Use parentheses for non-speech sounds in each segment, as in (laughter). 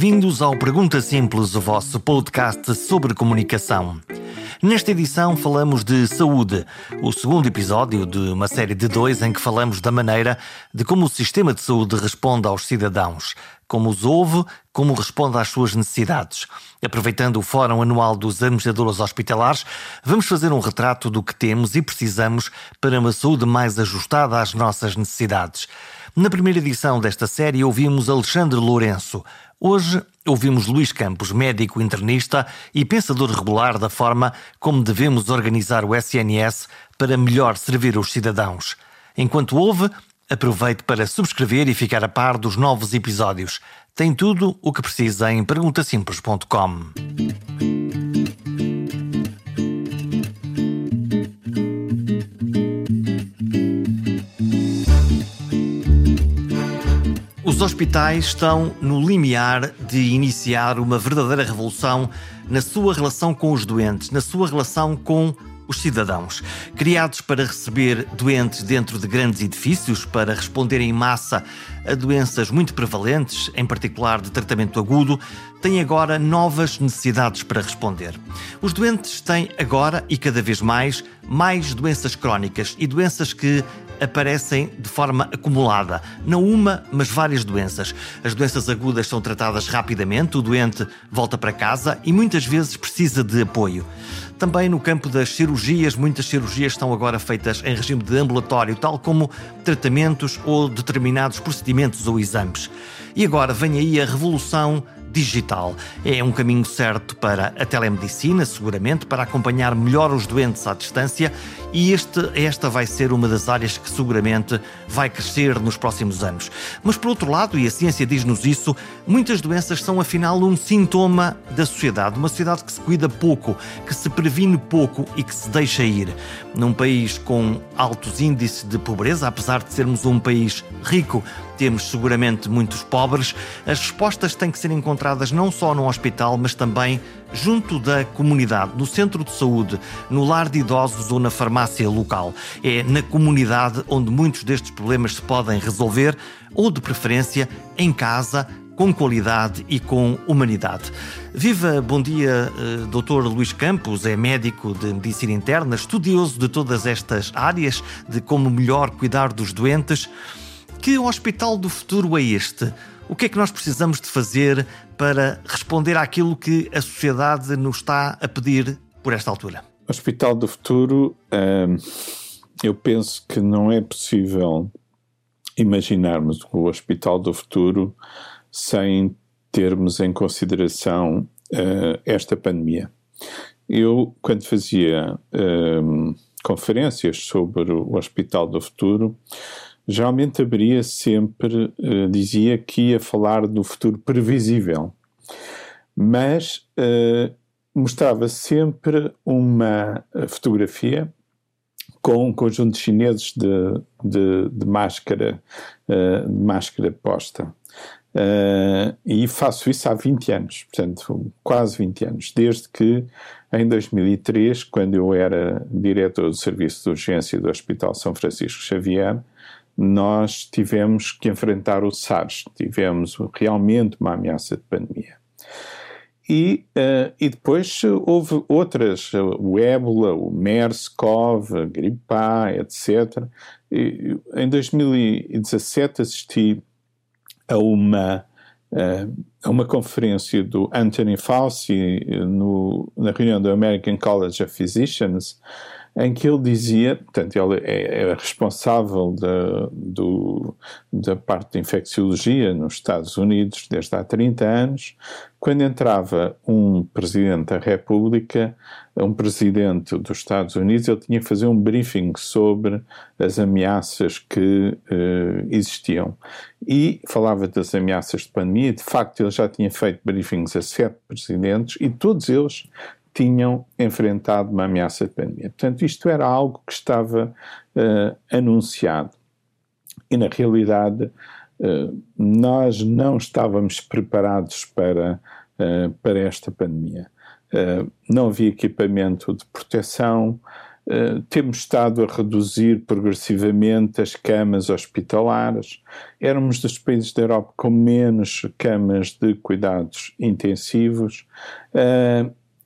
Bem-vindos ao Pergunta Simples, o vosso podcast sobre comunicação. Nesta edição falamos de saúde, o segundo episódio de uma série de dois em que falamos da maneira de como o sistema de saúde responde aos cidadãos, como os ouve, como responde às suas necessidades. Aproveitando o Fórum Anual dos Administradores Hospitalares, vamos fazer um retrato do que temos e precisamos para uma saúde mais ajustada às nossas necessidades. Na primeira edição desta série ouvimos Alexandre Lourenço. Hoje ouvimos Luís Campos, médico internista e pensador regular da forma como devemos organizar o SNS para melhor servir os cidadãos. Enquanto ouve, aproveite para subscrever e ficar a par dos novos episódios. Tem tudo o que precisa em perguntasimples.com. Os hospitais estão no limiar de iniciar uma verdadeira revolução na sua relação com os doentes, na sua relação com os cidadãos. Criados para receber doentes dentro de grandes edifícios, para responder em massa a doenças muito prevalentes, em particular de tratamento agudo, têm agora novas necessidades para responder. Os doentes têm agora e cada vez mais mais doenças crónicas e doenças que aparecem de forma acumulada. Não uma, mas várias doenças. As doenças agudas são tratadas rapidamente, o doente volta para casa e muitas vezes precisa de apoio. Também no campo das cirurgias, muitas cirurgias estão agora feitas em regime de ambulatório, tal como tratamentos ou determinados procedimentos ou exames. E agora vem aí a revolução digital. É um caminho certo para a telemedicina, seguramente, para acompanhar melhor os doentes à distância, e este, esta vai ser uma das áreas que seguramente vai crescer nos próximos anos. Mas, por outro lado, e a ciência diz-nos isso, muitas doenças são afinal um sintoma da sociedade, uma sociedade que se cuida pouco, que se previne pouco e que se deixa ir. Num país com altos índices de pobreza, apesar de sermos um país rico, temos seguramente muitos pobres, as respostas têm que ser encontradas não só no hospital, mas também junto da comunidade, no centro de saúde, no lar de idosos ou na farmácia local. É na comunidade onde muitos destes problemas se podem resolver, ou de preferência em casa, com qualidade e com humanidade. Viva, bom dia, eh, Dr. Luís Campos, é médico de medicina interna, estudioso de todas estas áreas, de como melhor cuidar dos doentes. Que hospital do futuro é este? O que é que nós precisamos de fazer para responder àquilo que a sociedade nos está a pedir por esta altura? Hospital do futuro, hum, eu penso que não é possível imaginarmos o Hospital do futuro sem termos em consideração uh, esta pandemia. Eu, quando fazia uh, conferências sobre o Hospital do Futuro, geralmente abria sempre, uh, dizia que ia falar do futuro previsível, mas uh, mostrava sempre uma fotografia com um conjunto de chineses de, de, de máscara, uh, de máscara posta. Uh, e faço isso há 20 anos, portanto, quase 20 anos, desde que em 2003, quando eu era diretor do Serviço de Urgência do Hospital São Francisco Xavier, nós tivemos que enfrentar o SARS, tivemos realmente uma ameaça de pandemia. E, uh, e depois houve outras, o ébola, o MERS-CoV, a gripe A, etc. E, em 2017 assisti a uma, uh, a uma conferência do Anthony Fauci no, na reunião do American College of Physicians, em que ele dizia, portanto, ele é, é responsável da, do, da parte de infecciologia nos Estados Unidos desde há 30 anos. Quando entrava um presidente da República, um presidente dos Estados Unidos, ele tinha que fazer um briefing sobre as ameaças que eh, existiam. E falava das ameaças de pandemia, de facto, ele já tinha feito briefings a sete presidentes e todos eles tinham enfrentado uma ameaça de pandemia. Portanto, isto era algo que estava uh, anunciado. E, na realidade, uh, nós não estávamos preparados para, uh, para esta pandemia. não havia equipamento de proteção, temos estado a reduzir progressivamente as camas hospitalares. Éramos dos países da Europa com menos camas de cuidados intensivos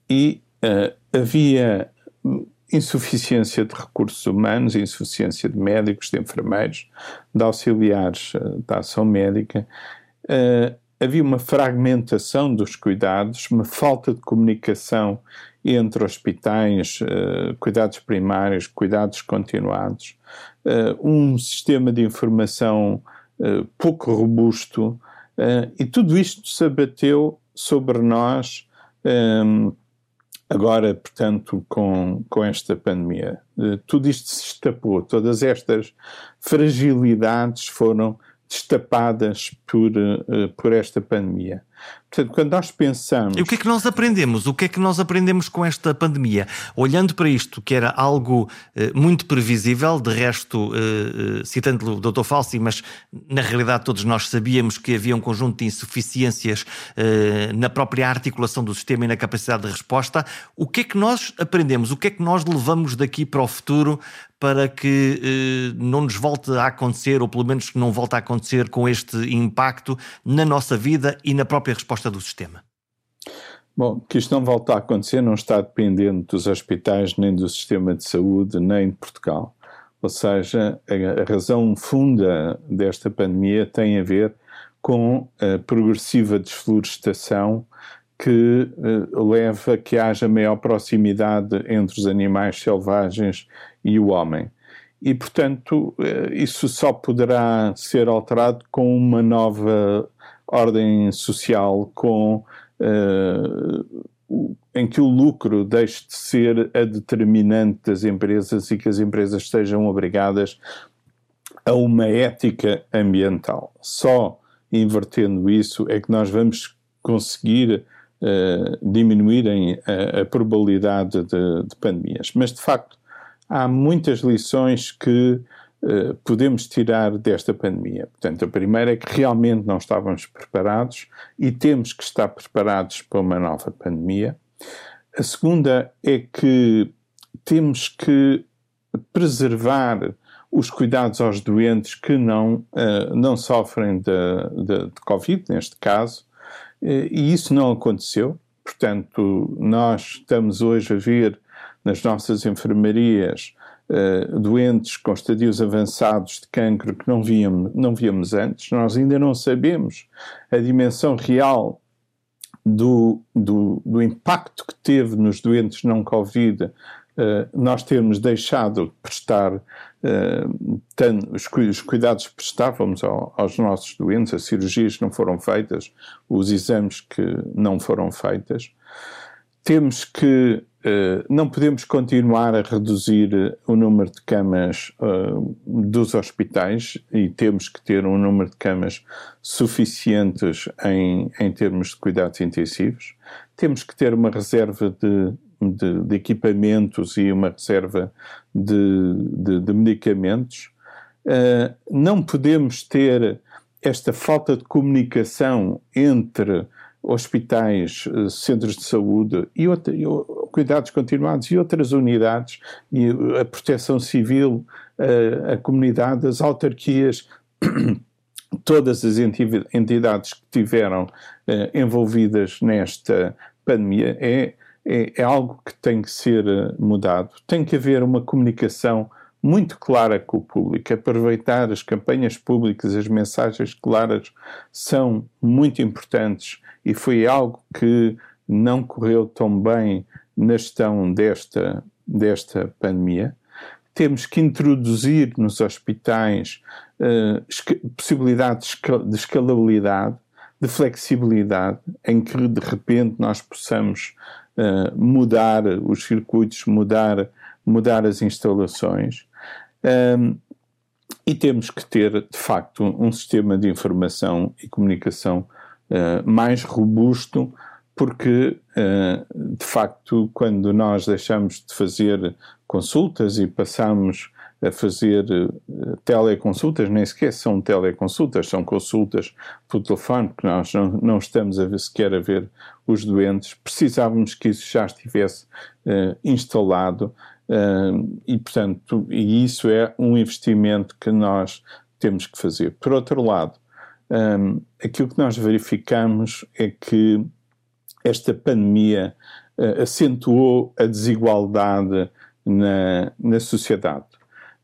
e uh, havia insuficiência de recursos humanos, insuficiência de médicos, de enfermeiros, de auxiliares da ação médica. havia uma fragmentação dos cuidados, uma falta de comunicação entre hospitais, uh, cuidados primários, cuidados continuados, uh, um sistema de informação uh, pouco robusto, e tudo isto se abateu sobre nós. Agora, portanto, com, com esta pandemia. tudo isto se estapou, todas estas fragilidades foram destapadas por, por esta pandemia. Portanto, quando nós pensamos. E o que é que nós aprendemos? O que é que nós aprendemos com esta pandemia? Olhando para isto, que era algo eh, muito previsível, de resto, eh, eh citando o Dr. Falsi, mas na realidade todos nós sabíamos que havia um conjunto de insuficiências eh, na própria articulação do sistema e na capacidade de resposta. O que é que nós aprendemos? O que é que nós levamos daqui para o futuro para que eh, não nos volte a acontecer, ou pelo menos que não volte a acontecer com este impacto na nossa vida e na própria resposta do sistema? Bom, que isto não volte a acontecer não está dependendo dos hospitais, nem do sistema de saúde, nem de Portugal. Ou seja, a, razão funda desta pandemia tem a ver com a progressiva desflorestação que uh, leva a que haja maior proximidade entre os animais selvagens e o homem. E, portanto, uh, isso só poderá ser alterado com uma nova ordem social, com uh, em que o lucro deixe de ser a determinante das empresas e que as empresas estejam obrigadas a uma ética ambiental. Só invertendo isso é que nós vamos conseguir uh, diminuir a, a, probabilidade de, de, pandemias. Mas, de facto, há muitas lições que uh, podemos tirar desta pandemia. Portanto, a primeira é que realmente não estávamos preparados e temos que estar preparados para uma nova pandemia. A segunda é que temos que preservar os cuidados aos doentes que não, uh, não sofrem de, de, de Covid, neste caso, eh, e isso não aconteceu. Portanto, nós estamos hoje a ver nas nossas enfermarias uh, doentes com estadios avançados de cancro que não víamos, não víamos antes. Nós ainda não sabemos a dimensão real do, do, do impacto que teve nos doentes não Covid Uh, nós termos deixado de prestar uh, os, os, cuidados que prestávamos ao, aos nossos doentes, as cirurgias que não foram feitas, os exames que não foram feitas. Temos que, uh, não podemos continuar a reduzir o número de camas dos hospitais e temos que ter um número de camas suficientes em, em termos de cuidados intensivos. Temos que ter uma reserva de de, de equipamentos e uma reserva de, de, de medicamentos. Uh, não podemos ter esta falta de comunicação entre hospitais, eh, centros de saúde e, outra, cuidados continuados e outras unidades, e a proteção civil, a, a comunidade, as autarquias, (clears throat) todas as entidades que tiveram uh, envolvidas nesta pandemia, é é, é algo que tem que ser eh, mudado. Tem que haver uma comunicação muito clara com o público. Aproveitar as campanhas públicas, as mensagens claras são muito importantes e foi algo que não correu tão bem na gestão desta, desta pandemia. Temos que introduzir nos hospitais uh, possibilidades de escalabilidade, de flexibilidade, em que de repente nós possamos uh, mudar os circuitos, mudar, mudar as instalações. Um, e temos que ter, de facto, um sistema de informação e comunicação uh, mais robusto, porque, uh, de facto, quando nós deixamos de fazer consultas e passamos a fazer uh, teleconsultas, nem sequer são teleconsultas, são consultas por telefone, porque nós não, não estamos a ver, sequer a ver os doentes. Precisávamos que isso já estivesse uh, instalado Uh, e, portanto, e isso é um investimento que nós temos que fazer. Por outro lado, um, aquilo que nós verificamos é que esta pandemia uh, acentuou a desigualdade na, na sociedade.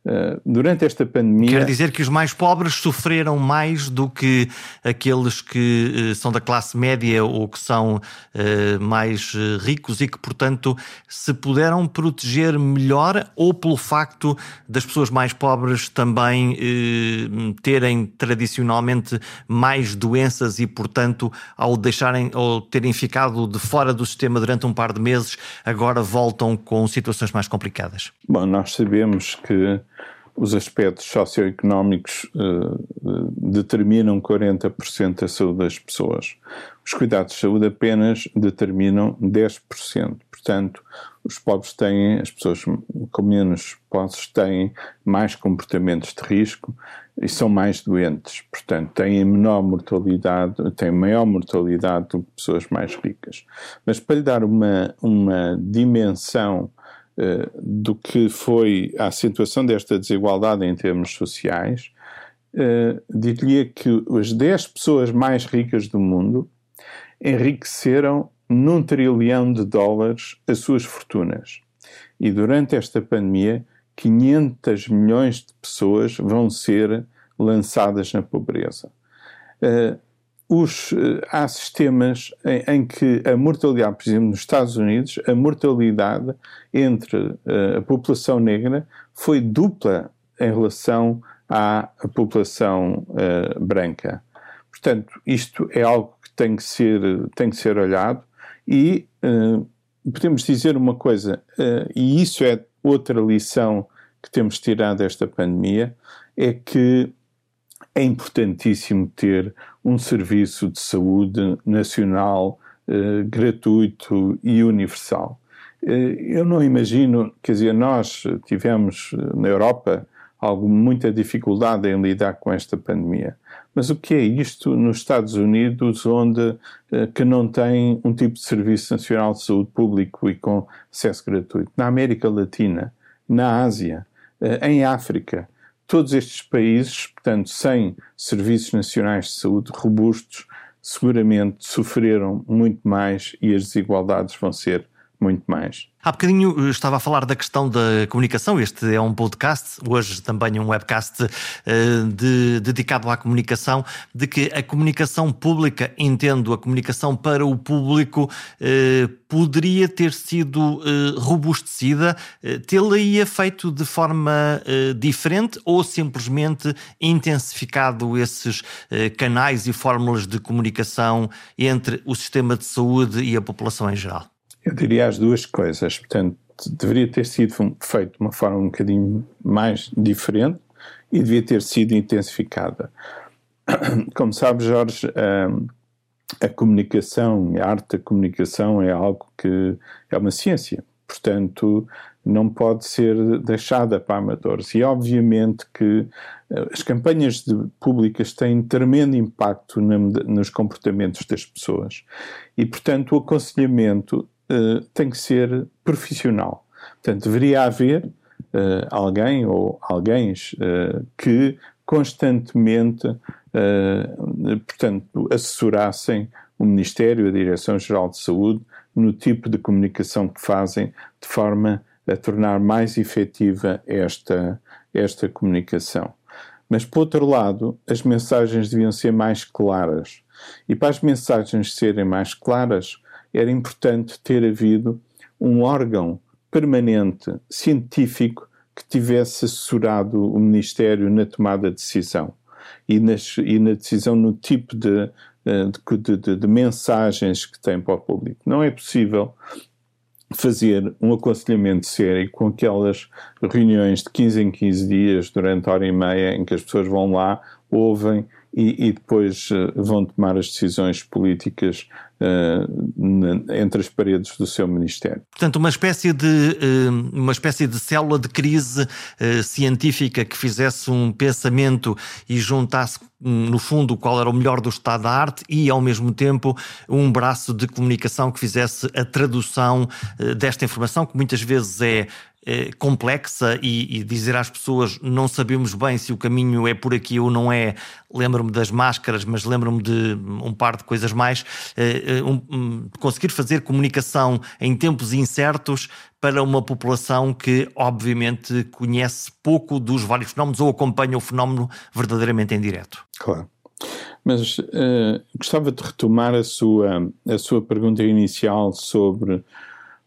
Uh, durante esta pandemia. Quer dizer que os mais pobres sofreram mais do que aqueles que uh, são da classe média ou que são uh, mais ricos e que, portanto, se puderam proteger melhor ou pelo facto das pessoas mais pobres também terem tradicionalmente mais doenças e, portanto, ao deixarem ou terem ficado de fora do sistema durante um par de meses, agora voltam com situações mais complicadas? Bom, nós sabemos que os aspectos socioeconómicos uh, determinam 40% da saúde das pessoas. Os cuidados de saúde apenas determinam 10%. Portanto, os pobres têm, as pessoas com menos posses têm mais comportamentos de risco e são mais doentes. Portanto, têm menor mortalidade, têm maior mortalidade do que pessoas mais ricas. Mas para lhe dar uma, uma dimensão do que foi a acentuação desta desigualdade em termos sociais, uh, diria que as 10 pessoas mais ricas do mundo enriqueceram num trilhão de dólares as suas fortunas. E durante esta pandemia, 500 milhões de pessoas vão ser lançadas na pobreza. Uh, os, eh, há sistemas em, em, que a mortalidade, por exemplo, nos Estados Unidos, a mortalidade entre uh, a população negra foi dupla em relação à população uh, branca. Portanto, isto é algo que tem que ser, tem que ser olhado e uh, podemos dizer uma coisa, e isso é outra lição que temos tirado desta pandemia, é que é importantíssimo ter um serviço de saúde nacional eh, gratuito e universal. Eh, eu não imagino, quer dizer, nós tivemos eh, na Europa algo, muita dificuldade em lidar com esta pandemia. Mas o que é isto nos Estados Unidos, onde que não tem um tipo de serviço nacional de saúde público e com acesso gratuito? Na América Latina, na Ásia, em África todos estes países, portanto, sem serviços nacionais de saúde robustos, seguramente sofreram muito mais e as desigualdades vão ser muito mais. Há bocadinho eh, estava a falar da questão da comunicação. Este é um podcast, hoje também um webcast uh, de, dedicado à comunicação, de que a comunicação pública, entendo a comunicação para o público, uh, poderia ter sido robustecida, uh, tê-la-ia feito de forma diferente ou simplesmente intensificado esses canais e fórmulas de comunicação entre o sistema de saúde e a população em geral? Eu diria as duas coisas. Portanto, deveria ter sido feito de uma forma um bocadinho mais diferente e devia ter sido intensificada. (clears throat) Como sabe, Jorge, a, a comunicação, a arte da comunicação é algo que é uma ciência. Portanto, não pode ser deixada para amadores. E obviamente que eh, as campanhas de, públicas têm tremendo impacto na, nos comportamentos das pessoas. E, portanto, o aconselhamento uh, tem que ser profissional. Portanto, deveria haver uh, alguém ou alguém uh, que constantemente, portanto, assessorassem o Ministério, a Direção-Geral de Saúde, no tipo de comunicação que fazem, de forma a tornar mais efetiva esta, esta comunicação. Mas, por outro lado, as mensagens deviam ser mais claras. E para as mensagens serem mais claras, era importante ter havido um órgão permanente científico que tivesse assessorado o Ministério na tomada de decisão e, nas, e na decisão no tipo de, eh, de, de, de, mensagens que tem para o público. Não é possível fazer um aconselhamento sério com aquelas reuniões de 15 em 15 dias durante hora e meia em que as pessoas vão lá, ouvem e, e depois uh, vão tomar as decisões políticas uh, entre as paredes do seu ministério. Portanto, uma espécie de uh, uma espécie de célula de crise científica que fizesse um pensamento e juntasse no fundo, qual era o melhor do estado da arte e, ao mesmo tempo, um braço de comunicação que fizesse a tradução desta informação, que muitas vezes é eh, complexa e, e, dizer às pessoas não sabemos bem se o caminho é por aqui ou não é. Lembro-me das máscaras, mas lembro-me de um par de coisas mais. Eh, um, um, conseguir fazer comunicação em tempos incertos para uma população que, obviamente, conhece pouco dos vários fenómenos ou acompanha o fenómeno verdadeiramente em direto. Claro. Mas uh, gostava de retomar a sua, a sua pergunta inicial sobre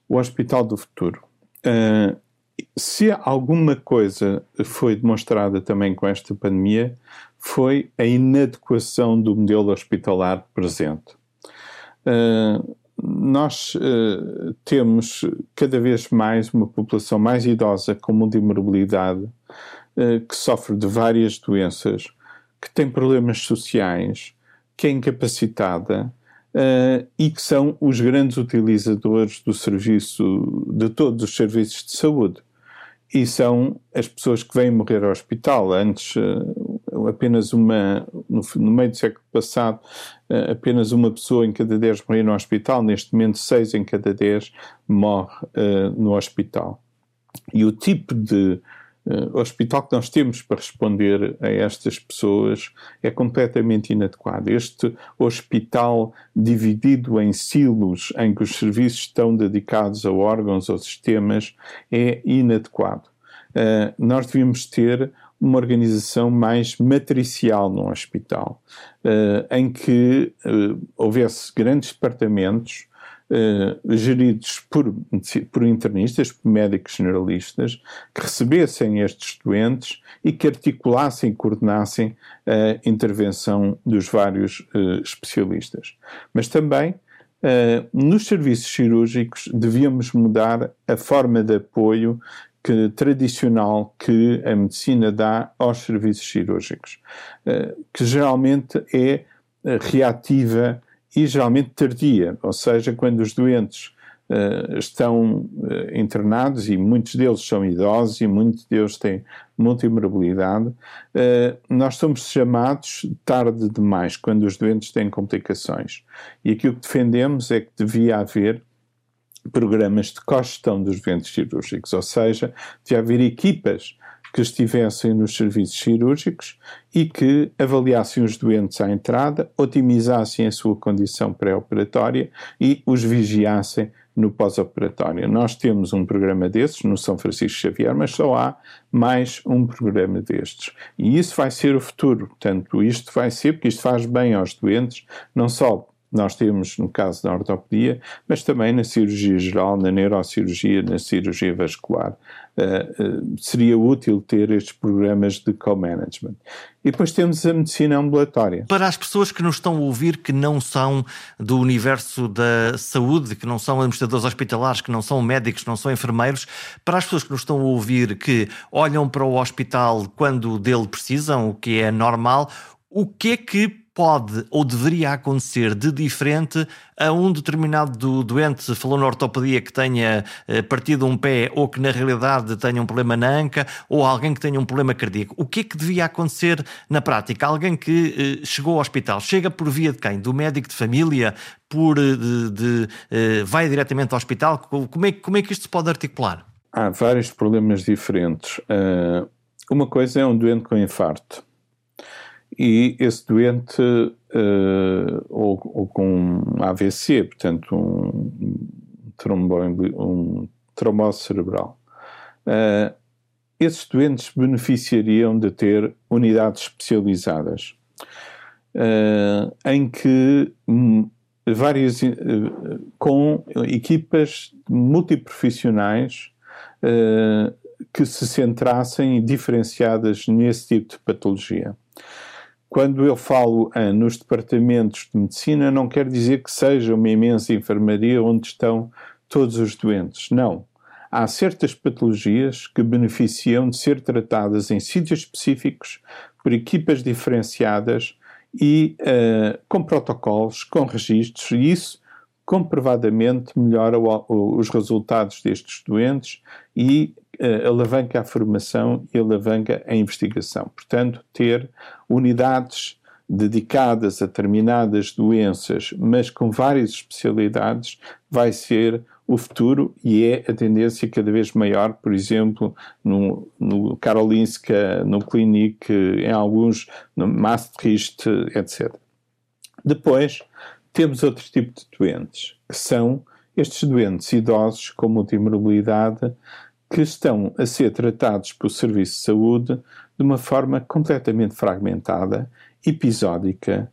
o Hospital do Futuro. Uh, se alguma coisa foi demonstrada também com esta pandemia, foi a inadequação do modelo hospitalar presente. Uh, nós uh, temos cada vez mais uma população mais idosa com multimorbilidade, uh, que sofre de várias doenças, que tem problemas sociais, que é incapacitada uh, e que são os grandes utilizadores do serviço, de todos os serviços de saúde. E são as pessoas que vêm morrer ao hospital. Antes, uh, apenas uma, no, no, meio do século passado, uh, apenas uma pessoa em cada dez morria no hospital. Neste momento, seis em cada dez morre no hospital. E o tipo de Uh, hospital que nós temos para responder a estas pessoas é completamente inadequado. Este hospital dividido em silos, em que os serviços estão dedicados a órgãos ou sistemas, é inadequado. Uh, nós devíamos ter uma organização mais matricial no hospital, uh, em que houvesse grandes departamentos eh, geridos por, por internistas, por médicos generalistas, que recebessem estes doentes e que articulassem e coordenassem a intervenção dos vários uh, especialistas. Mas também Uh, nos serviços cirúrgicos devíamos mudar a forma de apoio que, tradicional que a medicina dá aos serviços cirúrgicos, uh, que geralmente é reativa e geralmente tardia, ou seja, quando os doentes uh, estão uh, internados e muitos deles são idosos e muitos deles têm multimorbilidade, uh, nós somos chamados tarde demais, quando os doentes têm complicações. E aquilo que defendemos é que devia haver programas de cogestão dos doentes cirúrgicos, ou seja, devia haver equipas que estivessem nos serviços cirúrgicos e que avaliassem os doentes à entrada, otimizassem a sua condição pré-operatória e os vigiassem no pós-operatório. Nós temos um programa desses no São Francisco Xavier, mas só há mais um programa destes. E isso vai ser o futuro. Portanto, isto vai ser, porque isto faz bem aos doentes, não só nós temos no caso da ortopedia, mas também na cirurgia geral, na neurocirurgia, na cirurgia vascular. Uh, uh, seria útil ter estes programas de co-management. E depois temos a medicina ambulatória. Para as pessoas que nos estão a ouvir, que não são do universo da saúde, que não são administradores hospitalares, que não são médicos, que não são enfermeiros, para as pessoas que nos estão a ouvir, que olham para o hospital quando dele precisam, o que é normal, o que é que pode ou deveria acontecer de diferente a um determinado doente, falou na ortopedia, que tenha eh, partido um pé ou que na realidade tenha um problema na anca ou alguém que tenha um problema cardíaco. O que é que devia acontecer na prática? Alguém que eh, chegou ao hospital, chega por via de quem? Do médico de família? Por, eh, de, de, vai diretamente ao hospital? Como é, como é que isto se pode articular? Há vários problemas diferentes. uma coisa é um doente com infarto e esse doente, uh, ou, ou, com AVC, portanto, um, trombo, um trombose cerebral, uh, esses doentes beneficiariam de ter unidades especializadas, uh, em que um, várias, com equipas multiprofissionais que se centrassem diferenciadas nesse tipo de patologia. Quando eu falo ah, nos departamentos de medicina, não quer dizer que seja uma imensa enfermaria onde estão todos os doentes. Não. Há certas patologias que beneficiam de ser tratadas em sítios específicos, por equipas diferenciadas e uh, com protocolos, com registros, e isso comprovadamente melhora o, os resultados destes doentes e alavanca a formação e alavanca a investigação. Portanto, ter unidades dedicadas a determinadas doenças, mas com várias especialidades, vai ser o futuro e é a tendência cada vez maior, por exemplo, no, no Karolinska, no Klinik, em alguns, no Maastricht, etc. Depois, temos outro tipo de doentes, que são estes doentes idosos com multimobilidade que estão a ser tratados pelo Serviço de Saúde de uma forma completamente fragmentada, episódica,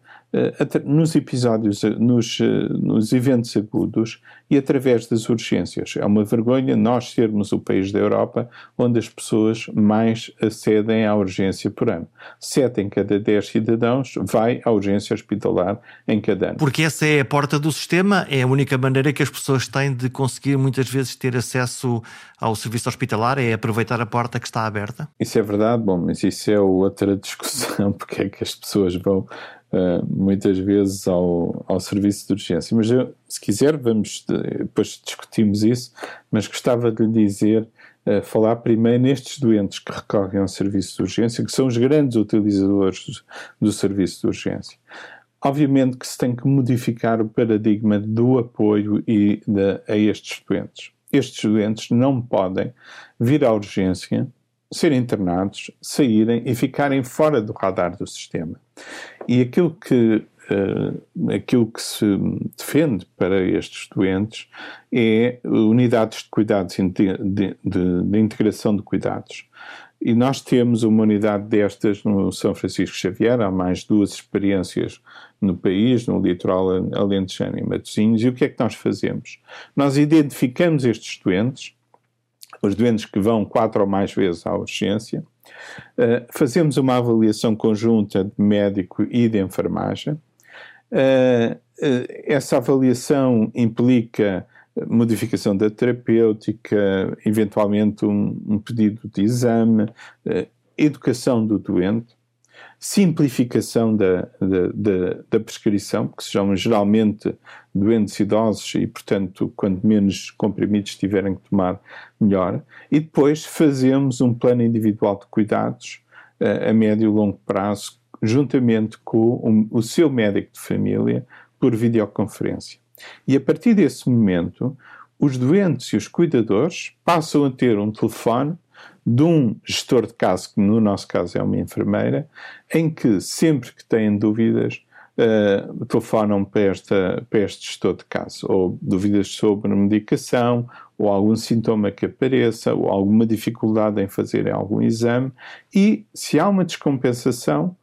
nos episódios, eh, nos, eh, nos eventos agudos e através das urgências. É uma vergonha nós sermos o país da Europa onde as pessoas mais acedem à urgência por ano. Sete em cada dez cidadãos vai à urgência hospitalar em cada ano. Porque essa é a porta do sistema, é a única maneira que as pessoas têm de conseguir muitas vezes ter acesso ao serviço hospitalar, é aproveitar a porta que está aberta? Isso é verdade, bom, mas isso é outra (laughs) discussão, porque é que as pessoas vão uh, muitas vezes ao, ao serviço de urgência. Mas eu, se quiser, vamos depois discutimos isso, mas gostava de lhe dizer, uh, falar primeiro nestes doentes que recorrem ao serviço de urgência, que são os grandes utilizadores do serviço de urgência. Obviamente que se tem que modificar o paradigma do apoio e de, a estes doentes. Estes doentes não podem vir à urgência serem internados, saírem e ficarem fora do radar do sistema. E aquilo que, uh, aquilo que se defende para estes doentes é unidades de cuidados, de, de, de integração de cuidados. E nós temos uma unidade destas no São Francisco Xavier, há mais duas experiências no país, no litoral alentejano e Matosinhos, e o que é que nós fazemos? Nós identificamos estes doentes, os doentes que vão quatro ou mais vezes à urgência, uh, fazemos uma avaliação conjunta de médico e de enfermagem. Uh, uh, essa avaliação implica modificação da terapêutica, eventualmente um, um pedido de exame, educação do doente, simplificação da, da, da, da prescrição, que sejam geralmente doentes idosos e, portanto, quanto menos comprimidos tiverem que tomar, melhor. E depois fazemos um plano individual de cuidados uh, a médio e longo prazo, juntamente com o seu médico de família, por videoconferência. E a partir desse momento, os doentes e os cuidadores passam a ter um telefone de um gestor de caso, que no nosso caso é uma enfermeira, em que sempre que têm dúvidas uh, telefonam para, esta, para este gestor de caso, ou dúvidas sobre medicação, ou algum sintoma que apareça, ou alguma dificuldade em fazer algum exame, e se há uma descompensação,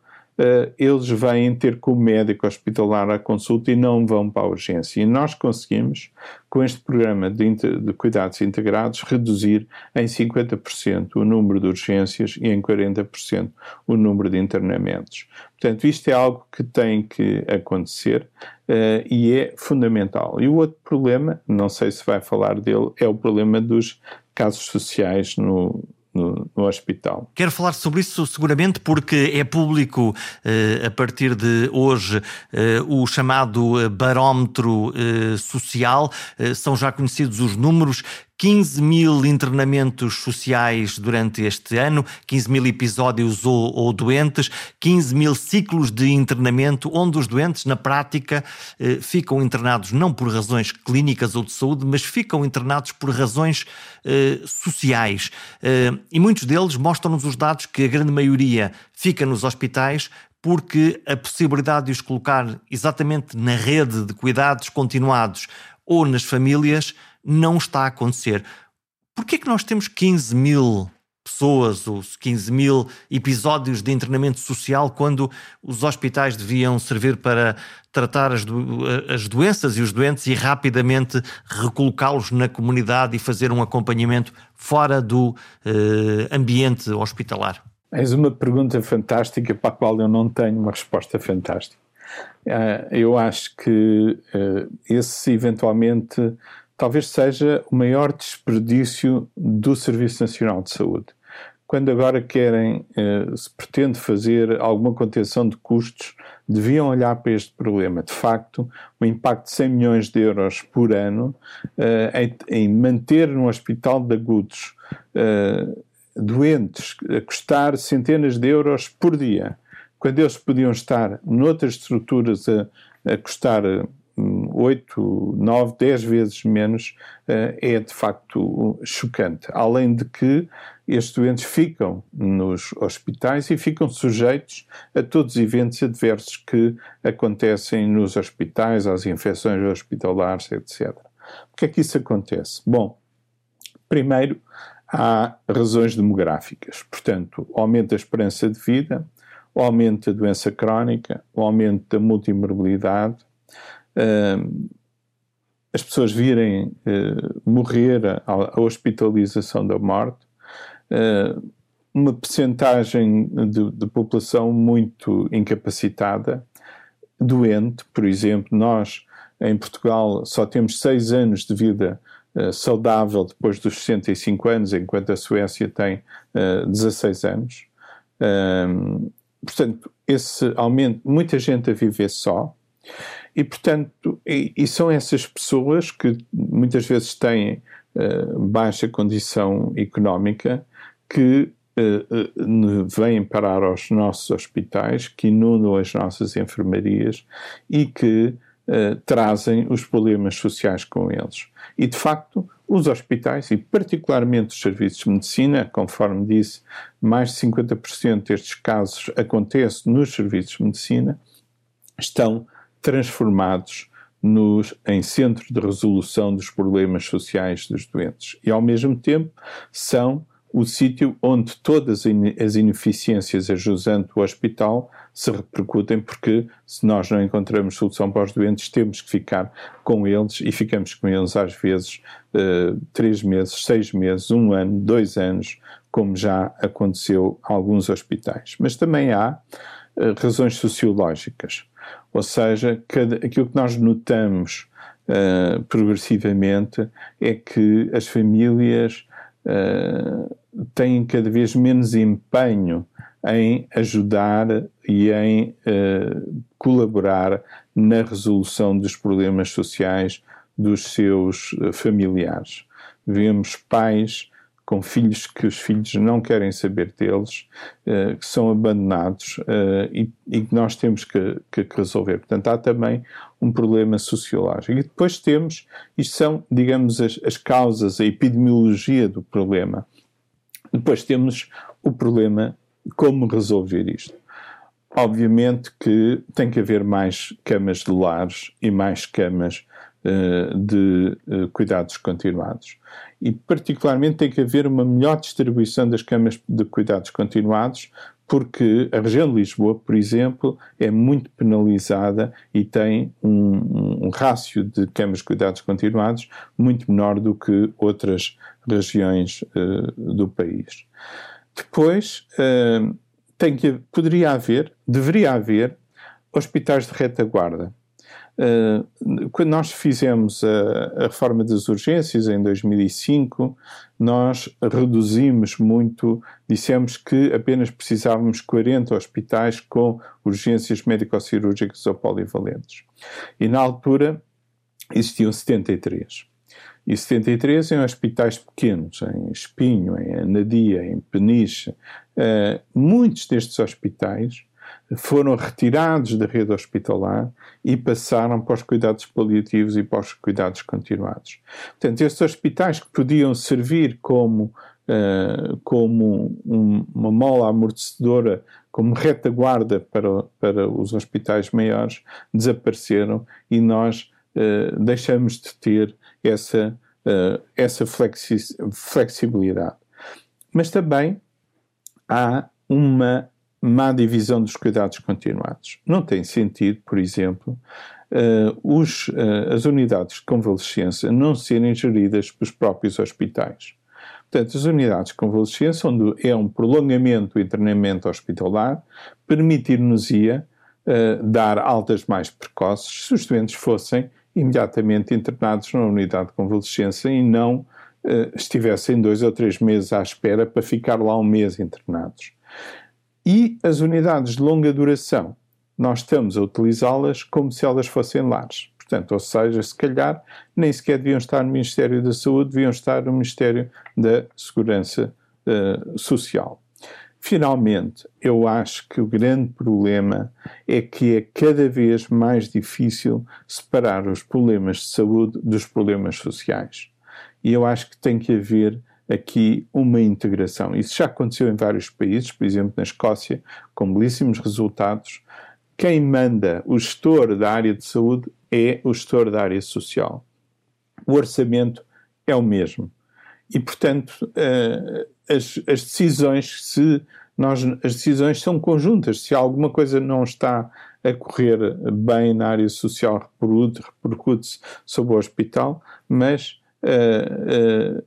eles vêm ter com o médico hospitalar a consulta e não vão para a urgência. E nós conseguimos, com este programa de, de cuidados integrados, reduzir em 50% o número de urgências e em 40% o número de internamentos. Portanto, isto é algo que tem que acontecer uh, e é fundamental. E o outro problema, não sei se vai falar dele, é o problema dos casos sociais no, no, no, hospital. Quero falar sobre isso seguramente porque é público uh, a partir de hoje uh, o chamado barómetro uh, social. são já conhecidos os números 15 mil internamentos sociais durante este ano, 15 mil episódios ou, ou, doentes, 15 mil ciclos de internamento, onde os doentes, na prática, eh, ficam internados não por razões clínicas ou de saúde, mas ficam internados por razões eh, sociais. Eh, e muitos deles mostram-nos os dados que a grande maioria fica nos hospitais porque a possibilidade de os colocar exatamente na rede de cuidados continuados ou nas famílias não está a acontecer. Porquê é que nós temos 15 mil pessoas ou 15 mil episódios de internamento social quando os hospitais deviam servir para tratar as, do, as doenças e os doentes e rapidamente recolocá-los na comunidade e fazer um acompanhamento fora do eh, ambiente hospitalar? És uma pergunta fantástica para a qual eu não tenho uma resposta fantástica. Uh, eu acho que uh, esse eventualmente talvez seja o maior desperdício do Serviço Nacional de Saúde. Quando agora querem, eh, se pretende fazer alguma contenção de custos, deviam olhar para este problema. De facto, o impacto de 100 milhões de euros por ano eh, em, manter no hospital de agudos eh, doentes a custar centenas de euros por dia, quando eles podiam estar noutras estruturas a, a custar 8, 9, 10 vezes menos, uh, é de facto chocante. Além de que estes doentes ficam nos hospitais e ficam sujeitos a todos os eventos adversos que acontecem nos hospitais, às infecções hospitalares, etc. Por que é que isso acontece? Bom, primeiro, há razões demográficas, portanto, aumento da esperança de vida, o aumento da doença crónica, o aumento da multimorbilidade, uh, as pessoas virem uh, morrer, a, a, hospitalização da morte, uh, uma percentagem de, de, população muito incapacitada, doente, por exemplo, nós em Portugal só temos seis anos de vida uh, saudável depois dos 65 anos, enquanto a Suécia tem uh, 16 anos. Um, portanto, esse aumento, muita gente a viver só, e portanto, e, e são essas pessoas que muitas vezes têm uh, baixa condição económica que uh, vêm parar aos nossos hospitais, que inundam as nossas enfermarias e que uh, trazem os problemas sociais com eles. E de facto, os hospitais, e particularmente os serviços de medicina, conforme disse, mais de 50% destes casos acontecem nos serviços de medicina, estão transformados nos, em centro de resolução dos problemas sociais dos doentes. E, ao mesmo tempo, são o sítio onde todas as ineficiências ajusando o hospital se repercutem, porque se nós não encontramos solução para os doentes, temos que ficar com eles e ficamos com eles às vezes uh, três meses, seis meses, um ano, dois anos, como já aconteceu em alguns hospitais. Mas também há uh, razões sociológicas, ou seja, cada, aquilo que nós notamos uh, progressivamente é que as famílias uh, têm cada vez menos empenho em ajudar e em uh, colaborar na resolução dos problemas sociais dos seus familiares. Vemos pais com filhos que os filhos não querem saber deles, uh, que são abandonados e, e, que nós temos que, que, resolver. Portanto, há também um problema sociológico. E depois temos, isto são, digamos, as, as causas, a epidemiologia do problema. Depois temos o problema como resolver isto. Obviamente que tem que haver mais camas de lares e mais camas uh, de cuidados continuados. E, particularmente, tem que haver uma melhor distribuição das camas de cuidados continuados, porque a região de Lisboa, por exemplo, é muito penalizada e tem um, um rácio de camas de cuidados continuados muito menor do que outras regiões uh, do país. Depois, uh, tem que, poderia haver, deveria haver, hospitais de retaguarda. Uh, quando nós fizemos a, a, reforma das urgências em 2005, nós reduzimos muito, dissemos que apenas precisávamos 40 hospitais com urgências médico-cirúrgicas ou polivalentes. E na altura existiam 73 e 73 em hospitais pequenos, em Espinho, em Anadia, em Peniche. Uh, muitos destes hospitais foram retirados da rede hospitalar e passaram para os cuidados paliativos e para os cuidados continuados. Portanto, estes hospitais que podiam servir como, uh, como um, uma mola amortecedora, como retaguarda para, para os hospitais maiores, desapareceram e nós uh, deixamos de ter essa, uh, essa flexi flexibilidade. Mas também há uma má divisão dos cuidados continuados. Não tem sentido, por exemplo, uh, os, uh, as unidades de convalescença não serem geridas pelos próprios hospitais. Portanto, as unidades de convalescença, onde é um prolongamento do internamento hospitalar, permitir-nos-ia uh, dar altas mais precoces se os doentes fossem imediatamente internados na unidade de convalescença e não uh, estivessem dois ou três meses à espera para ficar lá um mês internados. E as unidades de longa duração, nós estamos a utilizá-las como se elas fossem lares. Portanto, ou seja, se calhar nem sequer deviam estar no Ministério da Saúde, deviam estar no Ministério da Segurança uh, Social. Finalmente, eu acho que o grande problema é que é cada vez mais difícil separar os problemas de saúde dos problemas sociais. E eu acho que tem que haver aqui uma integração. Isso já aconteceu em vários países, por exemplo, na Escócia, com belíssimos resultados. Quem manda o gestor da área de saúde é o gestor da área social. O orçamento é o mesmo. E, portanto, uh, as, as, decisões, se nós, as decisões são conjuntas. Se alguma coisa não está a correr bem na área social, repercute-se sobre o hospital, mas uh,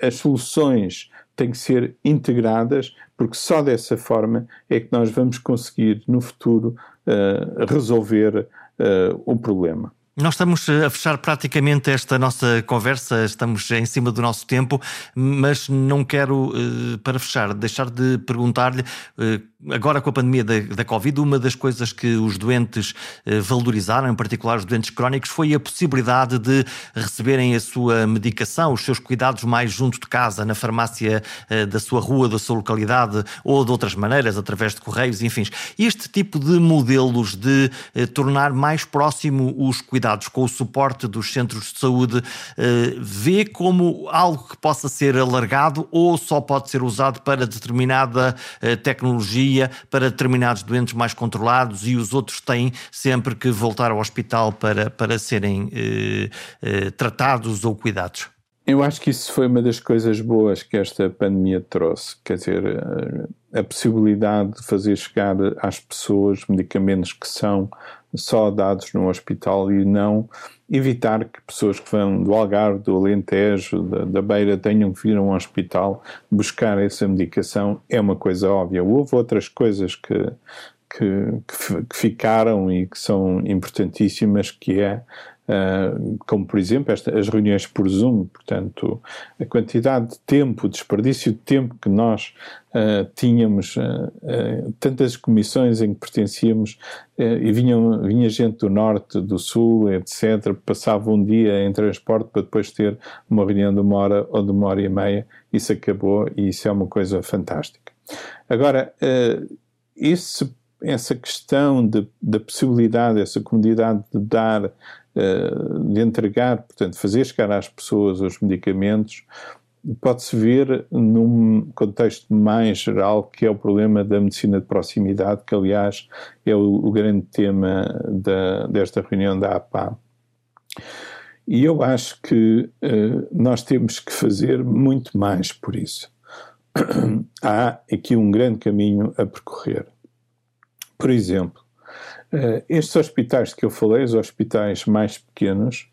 as soluções têm que ser integradas, porque só dessa forma é que nós vamos conseguir, no futuro, resolver o problema. Nós estamos eh, a fechar praticamente esta nossa conversa, estamos em cima do nosso tempo, mas não quero, eh, para fechar, deixar de perguntar-lhe eh, agora com a pandemia da, da Covid, uma das coisas que os doentes eh, valorizaram, em particular os doentes crónicos, foi a possibilidade de receberem a sua medicação, os seus cuidados mais junto de casa, na farmácia eh, da sua rua, da sua localidade, ou de outras maneiras, através de correios, enfim. Este tipo de modelos de eh, tornar mais próximo os cuidados com o suporte dos centros de saúde, vê como algo que possa ser alargado ou só pode ser usado para determinada tecnologia para determinados doentes mais controlados e os outros têm sempre que voltar ao hospital para, para serem eh, eh, tratados ou cuidados? Eu acho que isso foi uma das coisas boas que esta pandemia trouxe, quer dizer, eh, a possibilidade de fazer chegar às pessoas medicamentos que são só dados no hospital e não evitar que pessoas que vão do Algarve, do Alentejo, da, da Beira tenham que vir a um hospital buscar essa medicação é uma coisa óbvia. Houve outras coisas que, que, que, ficaram e que são importantíssimas, que é Uh, como por exemplo esta, as reuniões por Zoom, portanto, a quantidade de tempo, desperdício de tempo que nós uh, tínhamos, uh, tantas comissões em que pertencíamos, e vinham, vinha gente do norte, do sul, etc., passava um dia em transporte para depois ter uma reunião de uma hora ou de uma hora e meia, isso acabou e isso é uma coisa fantástica. Agora, essa questão da possibilidade, essa comodidade de dar, de entregar, portanto, fazer chegar às pessoas os medicamentos, pode-se ver num contexto mais geral, que é o problema da medicina de proximidade, que aliás é o, o grande tema da, desta reunião da APA. E eu acho que uh, nós temos que fazer muito mais por isso. (clears throat) Há aqui um grande caminho a percorrer. Por exemplo, uh, estes hospitais que eu falei, os hospitais mais pequenos,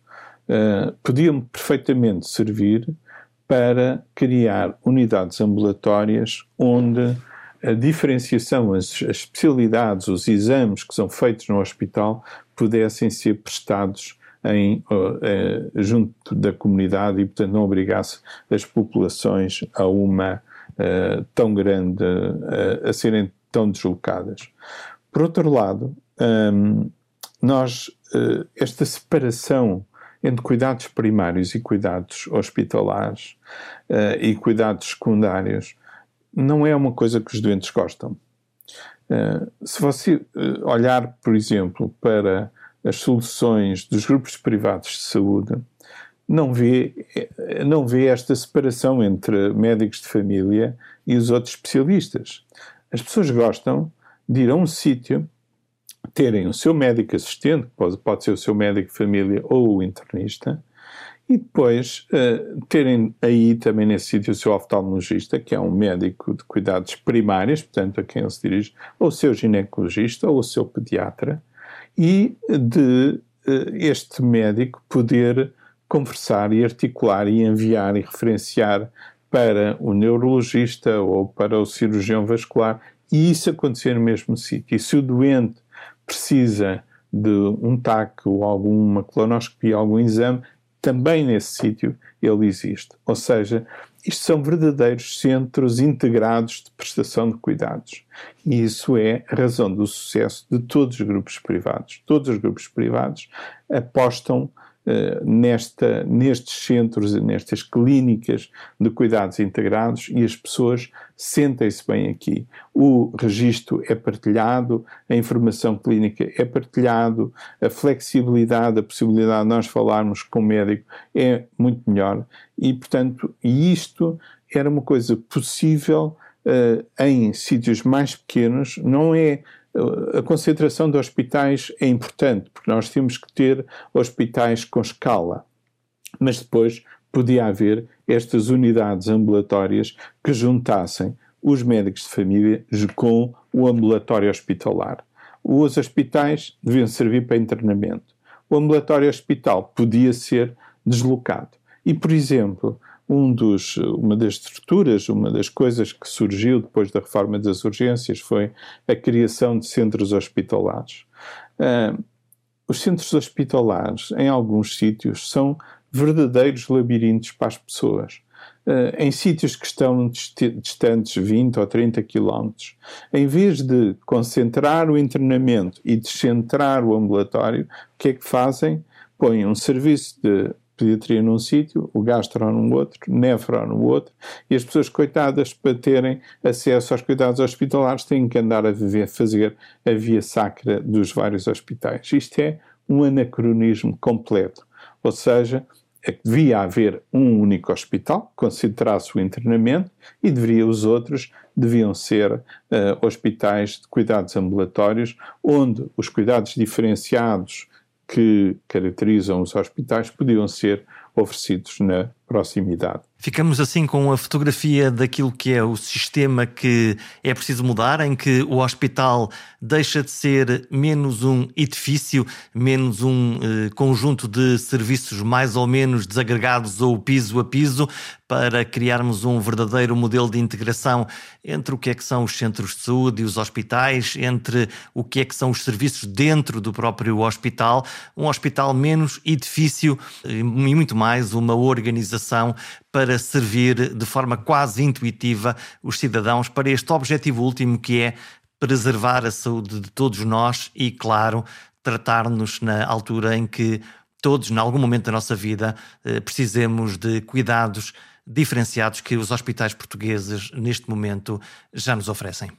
uh, podiam perfeitamente servir para criar unidades ambulatórias onde a diferenciação, as, as, especialidades, os exames que são feitos no hospital pudessem ser prestados em, uh, junto da comunidade e, portanto, não obrigasse as populações a uma tão grande, a serem tão deslocadas. Por outro lado, um, nós, uh, esta separação entre cuidados primários e cuidados hospitalares uh, e cuidados secundários não é uma coisa que os doentes gostam. Uh, se você olhar, por exemplo, para as soluções dos grupos privados de saúde, não vê, não vê esta separação entre médicos de família e os outros especialistas. As pessoas gostam de ir a um sítio, terem o seu médico assistente, pode, pode ser o seu médico de família ou o internista, e depois uh, terem aí também nesse sítio o seu oftalmologista, que é um médico de cuidados primários, portanto a quem ele se dirige, ou o seu ginecologista ou o seu pediatra, e de uh, este médico poder conversar e articular e enviar e referenciar para o neurologista ou para o cirurgião vascular e isso acontecer no mesmo sítio. E se o doente precisa de um TAC ou alguma colonoscopia, algum exame, também nesse sítio ele existe. Ou seja, isto são verdadeiros centros integrados de prestação de cuidados. E isso é a razão do sucesso de todos os grupos privados. Todos os grupos privados apostam nesta, nestes centros, nestas clínicas de cuidados integrados e as pessoas sentem-se bem aqui. O registro é partilhado, a informação clínica é partilhado, a flexibilidade, a possibilidade de nós falarmos com o médico é muito melhor e, portanto, isto era uma coisa possível uh, em sítios mais pequenos, não é a concentração de hospitais é importante, porque nós temos que ter hospitais com escala. Mas depois podia haver estas unidades ambulatórias que juntassem os médicos de família com o ambulatório hospitalar. Os hospitais deviam servir para internamento. O ambulatório hospital podia ser deslocado. E, por exemplo, um dos, uma das estruturas, uma das coisas que surgiu depois da reforma das urgências foi a criação de centros hospitalares. Uh, os centros hospitalares, em alguns sítios, são verdadeiros labirintos para as pessoas. Uh, em sítios que estão distantes 20 ou 30 quilómetros, em vez de concentrar o internamento e descentrar o ambulatório, o que é que fazem? Põem um serviço de pediatria num sítio, o gastro num outro, nefro no outro, e as pessoas coitadas para terem acesso aos cuidados hospitalares têm que andar a viver, fazer a via sacra dos vários hospitais. Isto é um anacronismo completo, ou seja, é devia haver um único hospital concentrasse o internamento e deveria os outros deviam ser uh, hospitais de cuidados ambulatórios, onde os cuidados diferenciados que caracterizam os hospitais podiam ser oferecidos na proximidade. Ficamos assim com a fotografia daquilo que é o sistema que é preciso mudar, em que o hospital deixa de ser menos um edifício, menos um eh, conjunto de serviços mais ou menos desagregados ou piso a piso, para criarmos um verdadeiro modelo de integração entre o que é que são os centros de saúde e os hospitais, entre o que é que são os serviços dentro do próprio hospital, um hospital menos edifício eh, e muito mais uma organização para servir de forma quase intuitiva os cidadãos para este objetivo último que é preservar a saúde de todos nós e, claro, tratar-nos na altura em que todos, em algum momento da nossa vida, eh, precisemos de cuidados diferenciados que os hospitais portugueses, neste momento, já nos oferecem.